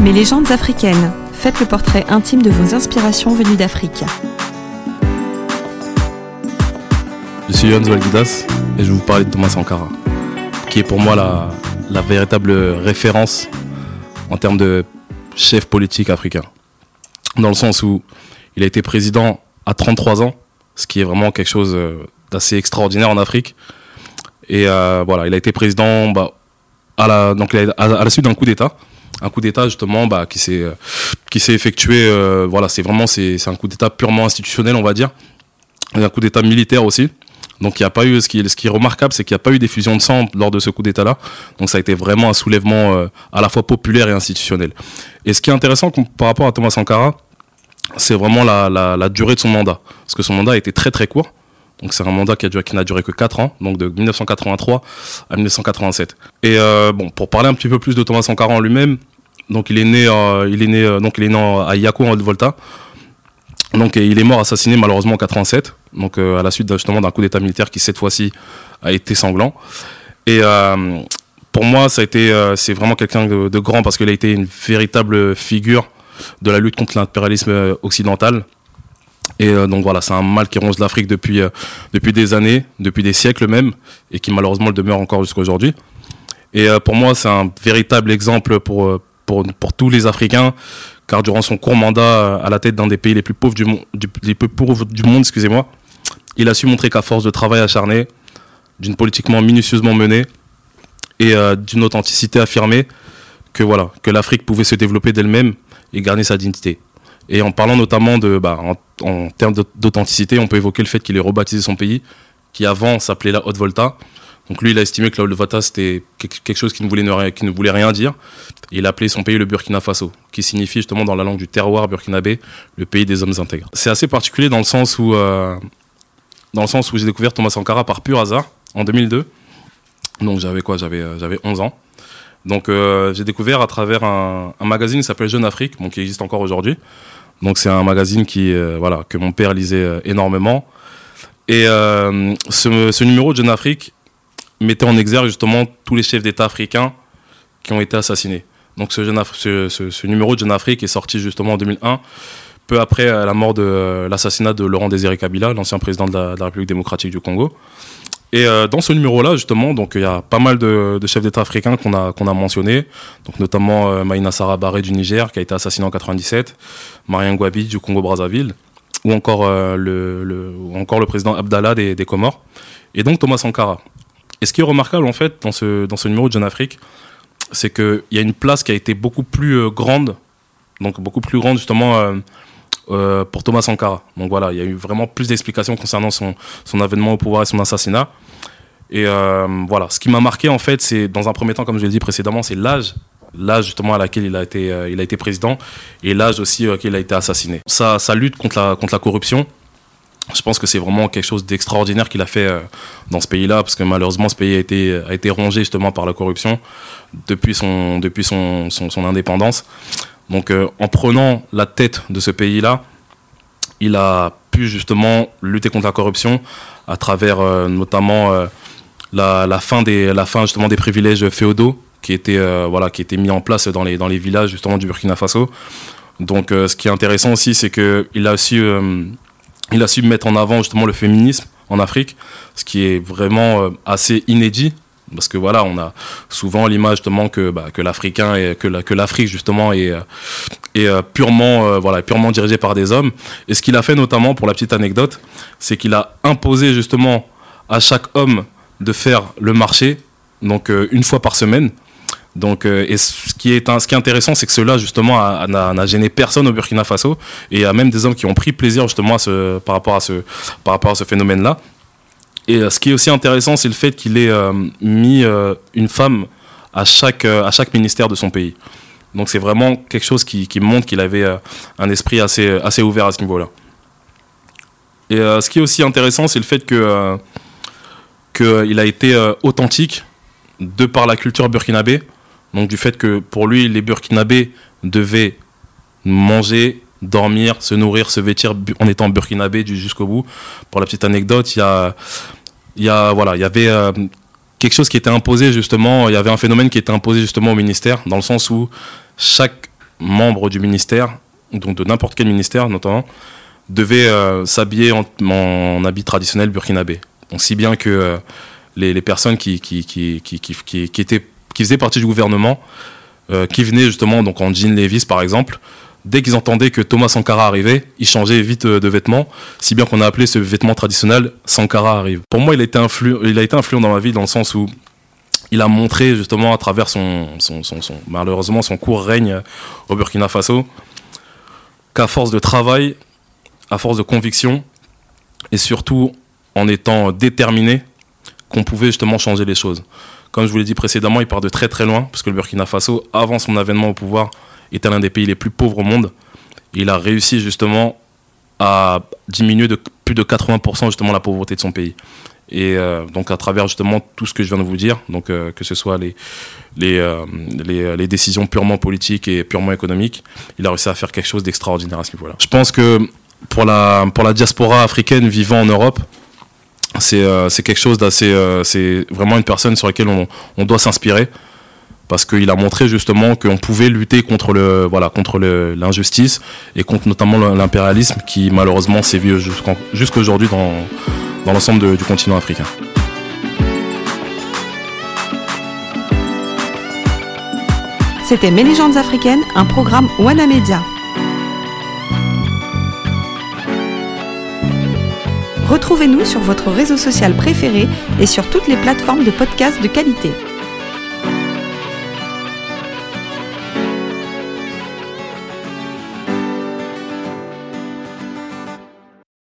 Mes légendes africaines. Faites le portrait intime de vos inspirations venues d'Afrique. Je suis Yohann Zoualguidas et je vais vous parler de Thomas Sankara, qui est pour moi la, véritable référence en termes de chef politique africain. Dans le sens où il a été président à 33 ans, ce qui est vraiment quelque chose euh, d'assez extraordinaire en Afrique. Et euh, voilà, il a été président bah, à, la suite d'un coup d'État. Un coup d'État justement bah, qui s'est euh, qui s'est effectué. voilà, c'est vraiment c'est un coup d'État purement institutionnel, on va dire. Et un coup d'État militaire aussi. Donc il n'y a pas eu ce qui, ce qui est remarquable, c'est qu'il n'y a pas eu d'effusion de sang lors de ce coup d'État-là. Donc ça a été vraiment un soulèvement à la fois populaire et institutionnel. Et ce qui est intéressant par rapport à Thomas Sankara, c'est vraiment la, la, durée de son mandat. Parce que son mandat a été très très court. Donc c'est un mandat qui, qui n'a duré que 4 ans, donc de 1983 à 1987. Et euh, bon, pour parler un petit peu plus de Thomas Sankara en lui-même, donc il est né, euh, il est né, euh, donc il est né à Yako en Haute-Volta. Donc il est mort assassiné malheureusement en 87, donc à la suite justement d'un coup d'état militaire qui cette fois-ci a été sanglant. Et pour moi, ça a été, c'est vraiment quelqu'un de, grand parce qu'il a été une véritable figure de la lutte contre l'impérialisme euh, occidental. Et euh, donc voilà, c'est un mal qui ronge l'Afrique depuis, euh, depuis des années, depuis des siècles même, et qui malheureusement le demeure encore jusqu'à aujourd'hui. Et pour moi, c'est un véritable exemple pour, tous les Africains, car durant son court mandat à la tête d'un des pays les plus pauvres du, monde, les plus pauvres du monde, excusez-moi, il a su montrer qu'à force de travail acharné, d'une politiquement minutieusement menée et d'une authenticité affirmée, que voilà, que l'Afrique pouvait se développer d'elle-même et garder sa dignité. Et en parlant notamment de, bah, en, termes d'authenticité, on peut évoquer le fait qu'il ait rebaptisé son pays, qui avant s'appelait la Haute-Volta. Donc lui, il a estimé que la Haute-Volta, c'était quelque chose qui ne, voulait rien dire. il a appelé son pays le Burkina Faso, qui signifie justement dans la langue du terroir burkinabé, le pays des hommes intègres. C'est assez particulier dans le sens où, euh, où j'ai découvert Thomas Sankara par pur hasard, en 2002. Donc j'avais quoi? J'avais euh, j'avais 11 ans. Donc euh, j'ai découvert à travers un, magazine qui s'appelle Jeune Afrique, qui existe encore aujourd'hui. Donc c'est un magazine qui, euh, voilà, que mon père lisait euh, énormément. Et ce, numéro de Jeune Afrique mettait en exergue justement tous les chefs d'État africains qui ont été assassinés. Donc ce, numéro de Jeune Afrique est sorti justement en 2001, peu après la mort de l'assassinat de Laurent Désiré Kabila, l'ancien président de la, République démocratique du Congo. Et euh, dans ce numéro-là, justement, donc il y a pas mal de, chefs d'État africains qu'on a mentionnés, donc notamment euh, Maïna Sarah Barré du Niger qui a été assassiné en 97, Mariam Gwabi du Congo-Brazzaville, ou encore euh, le, ou encore le président Abdallah des, des Comores, et donc Thomas Sankara. Et ce qui est remarquable en fait dans ce dans ce numéro de Jeune Afrique, c'est qu'il y a une place qui a été beaucoup plus euh, grande, donc beaucoup plus grande justement euh, pour Thomas Sankara. Donc voilà, il y a eu vraiment plus d'explications concernant son, son avènement au pouvoir et son assassinat. Et euh, voilà, ce qui m'a marqué en fait, c'est dans un premier temps, comme je l'ai dit précédemment, c'est l'âge, l'âge justement à laquelle il a été, euh, il a été président, et l'âge aussi auquel il a été assassiné. Sa, lutte contre la, contre la corruption, je pense que c'est vraiment quelque chose d'extraordinaire qu'il a fait dans ce pays-là, parce que malheureusement, ce pays a été, a été rongé justement par la corruption depuis son, depuis son, son indépendance. Donc euh, en prenant la tête de ce pays-là, il a pu justement lutter contre la corruption à travers euh, notamment euh, la, fin des, justement des privilèges féodaux qui étaient, mis en place dans les, dans les villages justement du Burkina Faso. Donc ce qui est intéressant aussi, c'est qu'il a a su mettre en avant justement le féminisme en Afrique, ce qui est vraiment assez inédit parce que voilà, on a souvent l'image justement que, bah, et que, la, que l'Afrique justement est, euh, euh, purement, euh, voilà, purement dirigée par des hommes. Et ce qu'il a fait notamment, pour la petite anecdote, c'est qu'il a imposé justement à chaque homme de faire le marché, donc une fois par semaine. Donc, et ce qui est, ce qui est intéressant, c'est que cela justement n'a gêné personne au Burkina Faso, et il y a même des hommes qui ont pris plaisir justement à ce, par rapport à ce, par rapport à ce phénomène-là. Et euh, ce qui est aussi intéressant, c'est le fait qu'il ait euh, mis euh, une femme à chaque, à chaque ministère de son pays. Donc c'est vraiment quelque chose qui, qui montre qu'il avait un esprit assez, assez ouvert à ce niveau-là. Et ce qui est aussi intéressant, c'est le fait que qu'il a été authentique de par la culture burkinabé. Donc du fait que pour lui, les burkinabés devaient manger, dormir, se nourrir, se vêtir en étant burkinabé jusqu'au bout. Pour la petite anecdote, il y a il y a voilà, il y avait euh, quelque chose qui était imposé justement, il y avait un phénomène qui était imposé justement au ministère dans le sens où chaque membre du ministère, donc de n'importe quel ministère notamment, devait s'habiller en, habit traditionnel burkinabé. Donc si bien que les, personnes qui, qui, qui, qui, étaient, qui faisaient partie du gouvernement, qui venaient justement donc en jean Levis par exemple, dès qu'ils entendaient que Thomas Sankara arrivait, ils changeaient vite euh, de vêtements, si bien qu'on a appelé ce vêtement traditionnel Sankara arrive. Pour moi, il a été, influent dans ma vie dans le sens où il a montré justement à travers son, malheureusement son court règne au Burkina Faso qu'à force de travail, à force de conviction et surtout en étant déterminé, qu'on pouvait justement changer les choses. Comme je vous l'ai dit précédemment, il part de très très loin, parce que le Burkina Faso, avant son avènement au pouvoir, était l'un des pays les plus pauvres au monde. Il a réussi justement à diminuer de plus de 80% justement la pauvreté de son pays. Et euh, donc à travers justement tout ce que je viens de vous dire, donc euh, que ce soit les les, euh, les, décisions purement politiques et purement économiques, il a réussi à faire quelque chose d'extraordinaire à ce niveau-là. Je pense que pour la, pour la diaspora africaine vivant en Europe, c'est quelque chose d'assez... c'est vraiment une personne sur laquelle on, on doit s'inspirer parce qu'il a montré justement qu'on pouvait lutter contre le voilà contre l'injustice et contre notamment l'impérialisme qui malheureusement sévit jusqu'à aujourd'hui dans, dans l'ensemble du continent africain. C'était Mes légendes africaines, un programme Wana Media. Retrouvez-nous sur votre réseau social préféré et sur toutes les plateformes de podcasts de qualité.